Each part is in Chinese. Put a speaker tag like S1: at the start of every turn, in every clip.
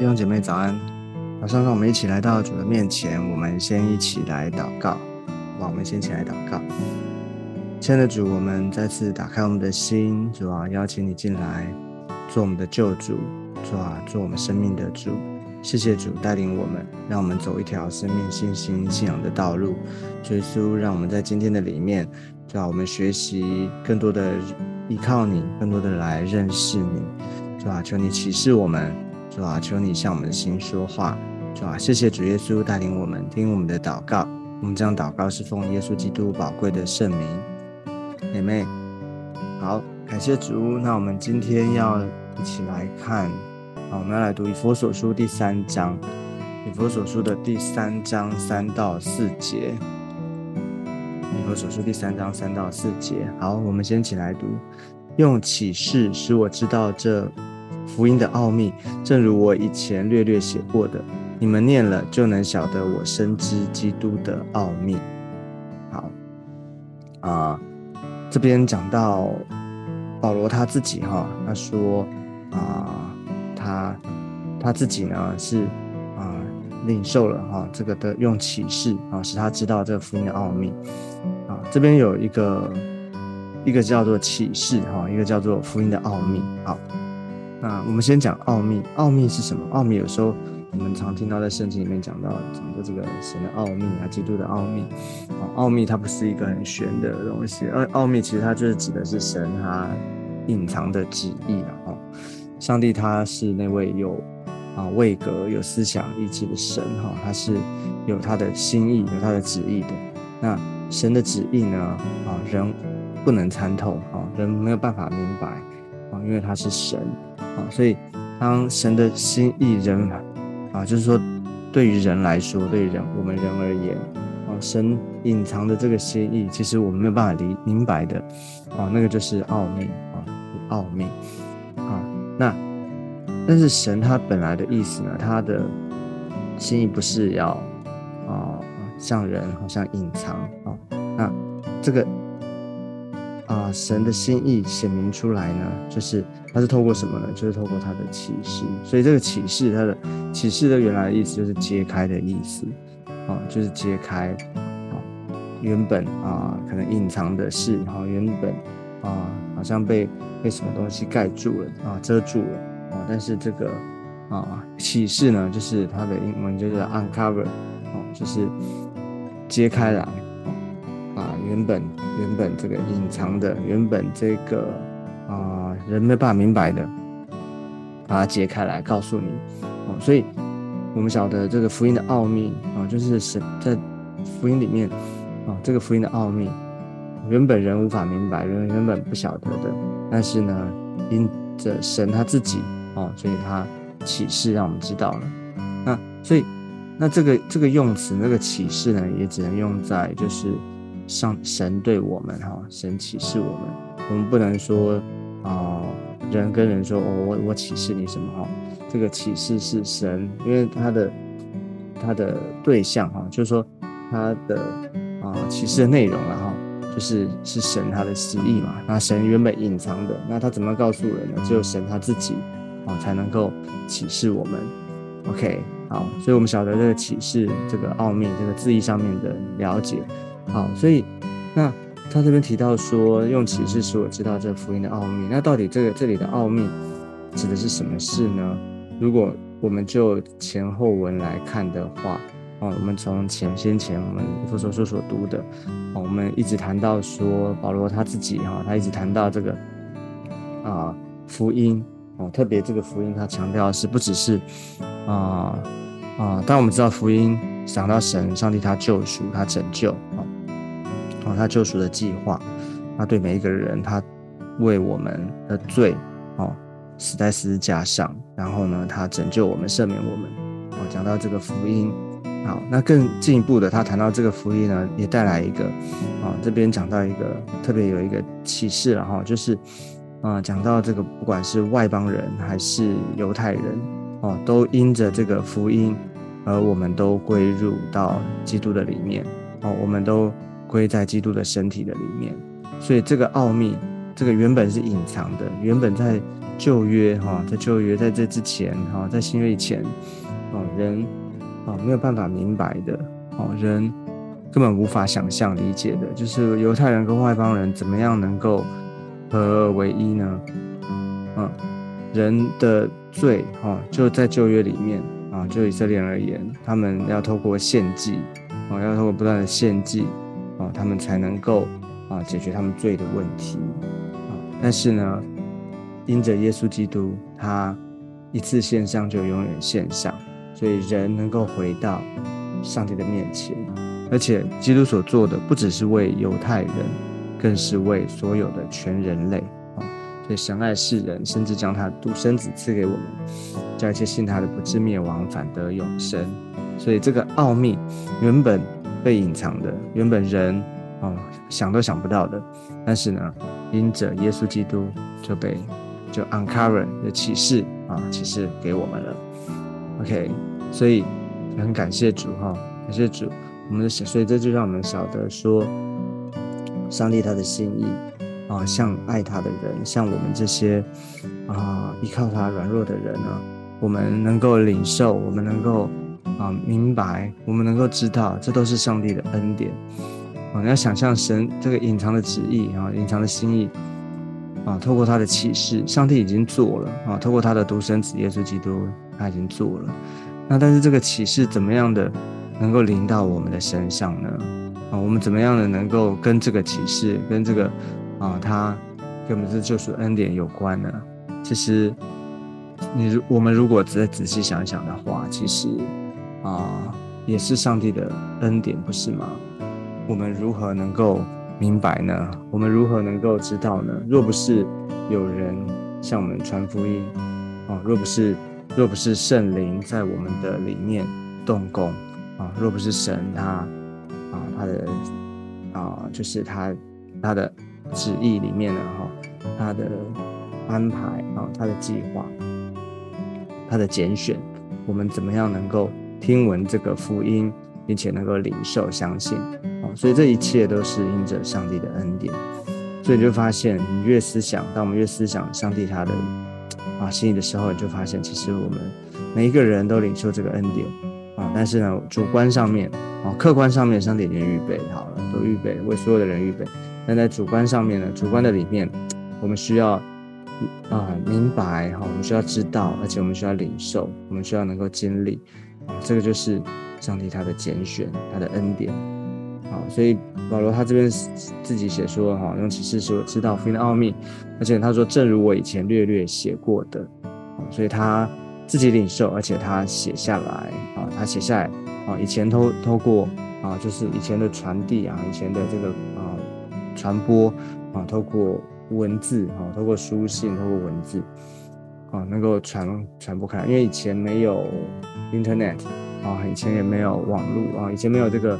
S1: 弟兄姐妹早安！马上让我们一起来到主的面前，我们先一起来祷告。好，我们先起来祷告。亲爱的主，我们再次打开我们的心，主啊，邀请你进来做我们的救主，主啊，做我们生命的主。谢谢主带领我们，让我们走一条生命、信心、信仰的道路。耶稣，让我们在今天的里面，主啊，我们学习更多的依靠你，更多的来认识你。主啊，求你启示我们。主啊，求你向我们的心说话。主啊，谢谢主耶稣带领我们听我们的祷告。我们这样祷告是奉耶稣基督宝贵的圣名。妹妹，好，感谢主。那我们今天要一起来看，好，我们要来读以佛所书第三章，以佛所书的第三章三到四节。以佛所书第三章三到四节。好，我们先起来读，用启示使我知道这。福音的奥秘，正如我以前略略写过的，你们念了就能晓得我深知基督的奥秘。好，啊，这边讲到保罗他自己哈，他说啊，他他自己呢是啊领受了哈这个的用启示啊，使他知道这个福音的奥秘。啊，这边有一个一个叫做启示哈，一个叫做福音的奥秘。好。那我们先讲奥秘，奥秘是什么？奥秘有时候我们常听到在圣经里面讲到讲的这个神的奥秘啊，基督的奥秘啊，奥秘它不是一个很玄的东西，而奥秘其实它就是指的是神他隐藏的旨意啊。上帝他是那位有啊位格、有思想意志的神哈，他是有他的心意、有他的旨意的。那神的旨意呢啊，人不能参透啊，人没有办法明白啊，因为他是神。啊，所以当神的心意人啊，就是说对于人来说，对于人我们人而言，啊，神隐藏的这个心意，其实我们没有办法理明白的，啊，那个就是奥秘啊，奥秘啊。那但是神他本来的意思呢，他的心意不是要啊像人好像隐藏啊，那这个。啊，神的心意显明出来呢，就是它是透过什么呢？就是透过它的启示。所以这个启示，它的启示的原来的意思就是揭开的意思，啊，就是揭开啊，原本啊可能隐藏的事，哈，原本啊好像被被什么东西盖住了啊，遮住了啊，但是这个啊启示呢，就是它的英文就是 uncover，啊，就是揭开来。啊原本原本这个隐藏的，原本这个啊人没办法明白的，把它揭开来告诉你哦。所以，我们晓得这个福音的奥秘啊，就是神在福音里面啊，这个福音的奥秘，原本人无法明白，人原本不晓得的，但是呢，因着神他自己哦，所以他启示让我们知道了。那所以，那这个这个用词，那个启示呢，也只能用在就是。上神对我们哈，神启示我们，我们不能说啊，人跟人说，我我我启示你什么哈？这个启示是神，因为他的他的对象哈，就是说他的啊启示的内容然后就是是神他的心意嘛。那神原本隐藏的，那他怎么告诉人呢？只有神他自己啊才能够启示我们。OK，好，所以我们晓得这个启示这个奥秘，这个字义上面的了解。好，所以那他这边提到说，用启示使我知道这福音的奥秘。那到底这个这里的奥秘指的是什么事呢？如果我们就前后文来看的话，哦，我们从前先前我们佛所说所读的，哦，我们一直谈到说保罗他自己哈，他一直谈到这个啊福音哦，特别这个福音他强调的是不只是啊啊，当我们知道福音想到神上帝他救赎他拯救他救赎的计划，他对每一个人，他为我们的罪，哦，死在十字架上，然后呢，他拯救我们，赦免我们。哦，讲到这个福音，好，那更进一步的，他谈到这个福音呢，也带来一个，啊，这边讲到一个特别有一个启示了哈，就是，啊，讲到这个不管是外邦人还是犹太人，哦，都因着这个福音，而我们都归入到基督的里面，哦，我们都。归在基督的身体的里面，所以这个奥秘，这个原本是隐藏的，原本在旧约哈，在旧约在这之前哈，在新约以前，哦，人哦没有办法明白的，哦，人根本无法想象理解的，就是犹太人跟外邦人怎么样能够合二为一呢？嗯，人的罪哈就在旧约里面啊，就以色列人而言，他们要透过献祭，哦，要透过不断的献祭，哦，他们才能够啊解决他们罪的问题啊，但是呢。因着耶稣基督，他一次献上就永远献上，所以人能够回到上帝的面前。而且基督所做的不只是为犹太人，更是为所有的全人类啊！所以神爱世人，甚至将他独生子赐给我们，叫一切信他的不至灭亡，反得永生。所以这个奥秘原本被隐藏的，原本人啊想都想不到的，但是呢，因着耶稣基督就被。就 uncover 的启示啊，启示给我们了。OK，所以很感谢主哈，感谢主。我们的所以这就让我们晓得说，上帝他的心意啊，像爱他的人，像我们这些啊依靠他软弱的人呢，我们能够领受，我们能够啊明白，我们能够知道，这都是上帝的恩典。啊，你要想象神这个隐藏的旨意啊，隐藏的心意。啊，透过他的启示，上帝已经做了啊。透过他的独生子耶稣基督，他已经做了。那但是这个启示怎么样的能够临到我们的身上呢？啊，我们怎么样的能够跟这个启示，跟这个啊，他跟我们这救赎恩典有关呢？其实，你如我们如果再仔细想想的话，其实啊，也是上帝的恩典，不是吗？我们如何能够？明白呢？我们如何能够知道呢？若不是有人向我们传福音，啊，若不是若不是圣灵在我们的里面动工，啊，若不是神他啊他的啊就是他他的旨意里面呢，哈，他的安排啊，他的计划，他的拣选，我们怎么样能够听闻这个福音，并且能够领受相信？所以这一切都是因着上帝的恩典，所以你就发现，你越思想，当我们越思想上帝他的啊心意的时候，你就发现，其实我们每一个人都领受这个恩典啊。但是呢，主观上面啊，客观上面，上帝已经预备好了，都预备为所有的人预备。但在主观上面呢，主观的里面，我们需要啊明白哈，我们需要知道，而且我们需要领受，我们需要能够经历，这个就是上帝他的拣选，他的恩典。好，所以保罗他这边自己写说，哈，用启示说知道福音的奥秘，而且他说，正如我以前略略写过的，所以他自己领受，而且他写下来，啊，他写下来，啊，以前透透过啊，就是以前的传递啊，以前的这个啊传播啊，透过文字啊，透过书信，透过文字。啊，能够传传播开来，因为以前没有 Internet。啊，以前也没有网络啊，以前没有这个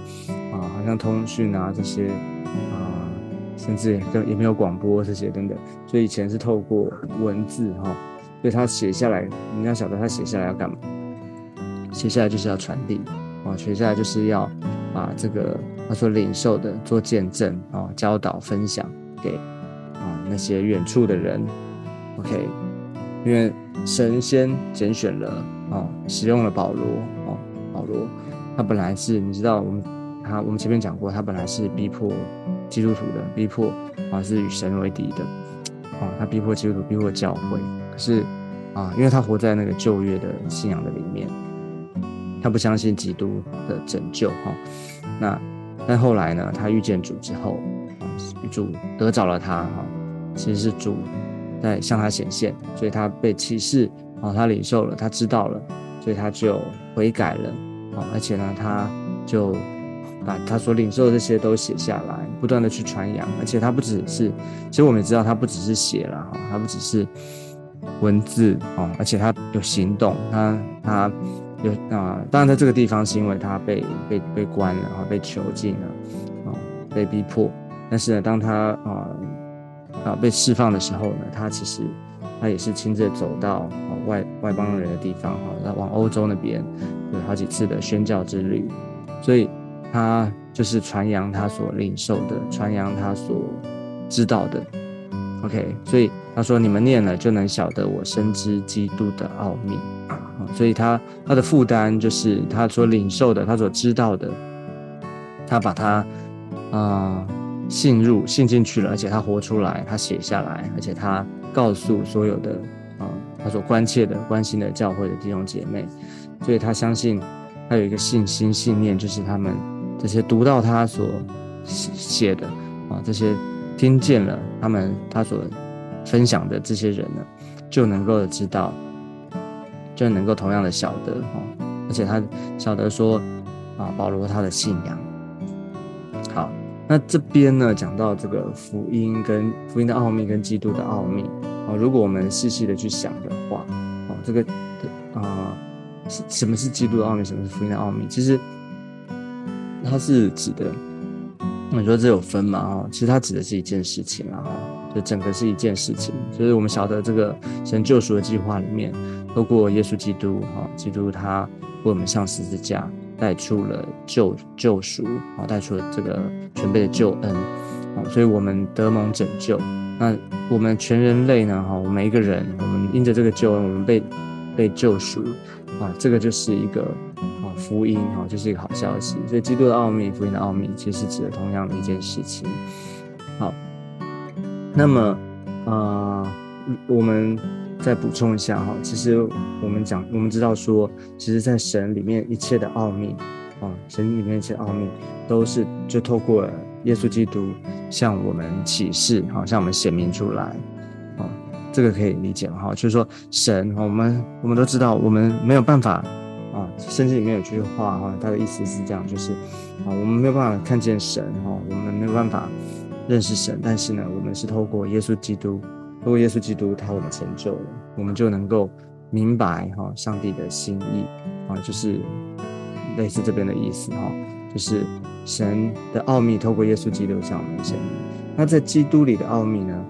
S1: 啊，好像通讯啊这些啊，甚至也也没有广播这些等等，所以以前是透过文字哈，所以他写下来，你要晓得他写下来要干嘛？写下来就是要传递啊，写下来就是要把这个他所领受的做见证啊，教导分享给啊那些远处的人，OK，因为神仙拣选了啊，使用了保罗。保罗，他本来是你知道，我们他我们前面讲过，他本来是逼迫基督徒的，逼迫啊是与神为敌的，啊他逼迫基督徒，逼迫教会。可是啊，因为他活在那个旧约的信仰的里面，他不相信基督的拯救哈。那但后来呢，他遇见主之后啊，主得着了他哈，其实是主在向他显现，所以他被启示啊，他领受了，他知道了，所以他就悔改了。哦，而且呢，他就把他所领受的这些都写下来，不断的去传扬。而且他不只是，其实我们也知道，他不只是写了哈，他不只是文字哦，而且他有行动，他他有啊。当然，在这个地方是因为他被被被关了，然后被囚禁了，啊，被逼迫。但是呢，当他啊啊被释放的时候呢，他其实他也是亲自走到外外邦人的地方哈，那往欧洲那边。有好几次的宣教之旅，所以他就是传扬他所领受的，传扬他所知道的。OK，所以他说：“你们念了就能晓得我深知基督的奥秘。”啊，所以他他的负担就是他所领受的，他所知道的，他把他啊信入信进去了，而且他活出来，他写下来，而且他告诉所有的啊他所关切的、关心的教会的弟兄姐妹，所以他相信他有一个信心信念，就是他们这些读到他所写的啊这些。听见了他们他所分享的这些人呢，就能够知道，就能够同样的晓得哦，而且他晓得说啊，保罗他的信仰。那这边呢讲到这个福音跟福音的奥秘跟基督的奥秘哦，如果我们细细的去想的话哦，这个啊，什么是基督的奥秘，什么是福音的奥秘？其实它是指的。你说这有分嘛？哦，其实它指的是一件事情啊，就整个是一件事情。就是我们晓得这个神救赎的计划里面，透过耶稣基督，哈，基督他为我们上十字架，带出了救救赎，啊，带出了这个全备的救恩，啊，所以我们得蒙拯救。那我们全人类呢？哈，每一个人，我们因着这个救恩，我们被被救赎，啊，这个就是一个啊。福音哈，就是一个好消息。所以基督的奥秘，福音的奥秘，其实指的同样的一件事情。好，那么啊，我们再补充一下哈，其实我们讲，我们知道说，其实，在神里面一切的奥秘啊，神里面一切奥秘，都是就透过耶稣基督向我们启示，好，向我们显明出来。啊，这个可以理解哈，就是说神，我们我们都知道，我们没有办法。啊，圣经里面有句话哈，它的意思是这样，就是啊，我们没有办法看见神哈，我们没有办法认识神，但是呢，我们是透过耶稣基督，透过耶稣基督，他我们成就了，我们就能够明白哈上帝的心意啊，就是类似这边的意思哈，就是神的奥秘透过耶稣基督向我们显明。那在基督里的奥秘呢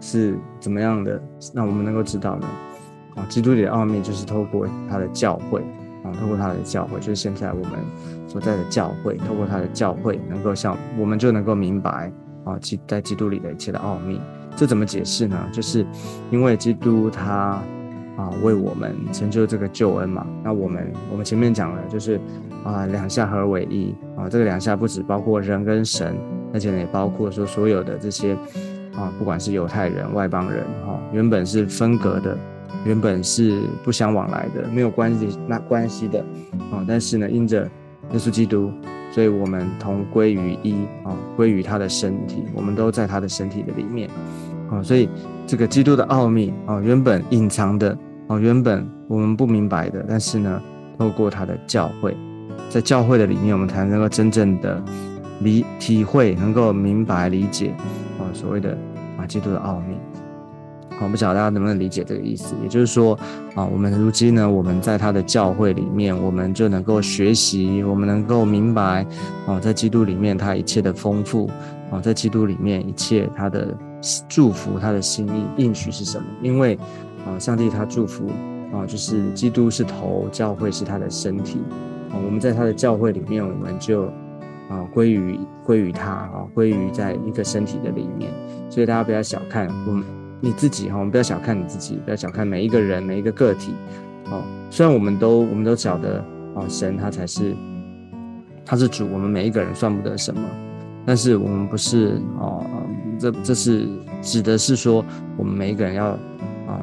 S1: 是怎么样的？那我们能够知道呢？啊，基督里的奥秘就是透过他的教会。啊，透过他的教会，就是现在我们所在的教会，透过他的教会，能够像我们就能够明白啊，基在基督里的一切的奥秘。这怎么解释呢？就是因为基督他啊为我们成就这个救恩嘛。那我们我们前面讲了，就是啊两下合而为一啊，这个两下不止包括人跟神，而且呢也包括说所有的这些啊，不管是犹太人、外邦人哈，原本是分隔的。原本是不相往来的，没有关系那关系的啊，但是呢，因着耶稣基督，所以我们同归于一啊，归于他的身体，我们都在他的身体的里面啊，所以这个基督的奥秘啊，原本隐藏的啊，原本我们不明白的，但是呢，透过他的教会，在教会的里面，我们才能够真正的理体会，能够明白理解啊，所谓的啊，基督的奥秘。我不晓得大家能不能理解这个意思，也就是说，啊，我们如今呢，我们在他的教会里面，我们就能够学习，我们能够明白，啊，在基督里面他一切的丰富，啊，在基督里面一切他的祝福，他的心意应许是什么？因为，啊，上帝他祝福，啊，就是基督是头，教会是他的身体，啊，我们在他的教会里面，我们就，啊，归于归于他，啊，归于在一个身体的里面，所以大家不要小看我们。你自己哈，我们不要小看你自己，不要小看每一个人每一个个体，哦，虽然我们都我们都晓得哦，神他才是他是主，我们每一个人算不得什么，但是我们不是哦，这这是指的是说我们每一个人要啊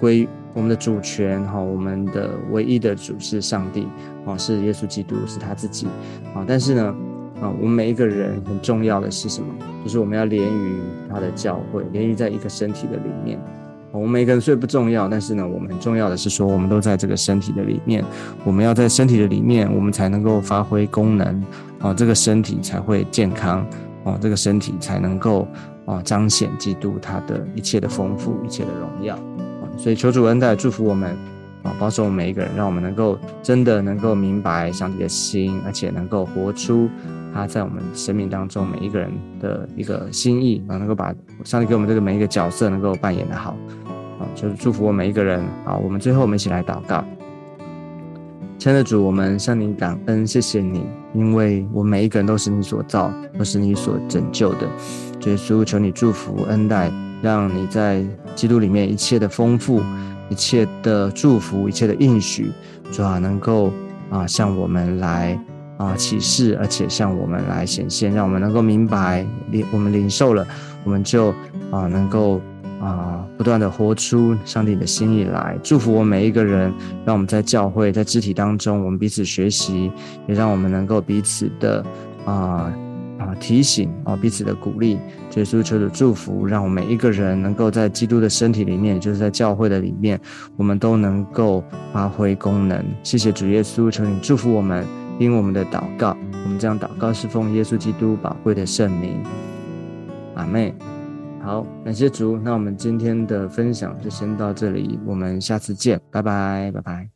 S1: 归我们的主权哈，我们的唯一的主是上帝哦，是耶稣基督是他自己啊，但是呢。啊，我们每一个人很重要的是什么？就是我们要连于他的教会，连于在一个身体的里面。我们每个人虽不重要，但是呢，我们很重要的是说，我们都在这个身体的里面。我们要在身体的里面，我们才能够发挥功能。啊，这个身体才会健康。啊，这个身体才能够啊彰显基督他的一切的丰富，一切的荣耀。啊，所以求主恩待祝福我们。啊，保守我们每一个人，让我们能够真的能够明白上帝的心，而且能够活出。他在我们生命当中每一个人的一个心意啊，能够把上帝给我们这个每一个角色能够扮演的好啊，就是祝福我们每一个人啊。我们最后我们一起来祷告，亲爱的主，我们向你感恩，谢谢你，因为我每一个人都是你所造，都是你所拯救的。耶稣，求你祝福恩待，让你在基督里面一切的丰富、一切的祝福、一切的应许，主啊，能够啊向我们来啊启示，而且向我们来显现，让我们能够明白领我们领受了，我们就啊能够。啊，不断的活出上帝的心意来，祝福我每一个人，让我们在教会、在肢体当中，我们彼此学习，也让我们能够彼此的啊啊提醒啊，彼此的鼓励。耶稣求的祝福，让我们每一个人能够在基督的身体里面，就是在教会的里面，我们都能够发挥功能。谢谢主耶稣，求你祝福我们，因我们的祷告，我们这样祷告是奉耶稣基督宝贵的圣名，阿妹。好，感谢主。那我们今天的分享就先到这里，我们下次见，拜拜，拜拜。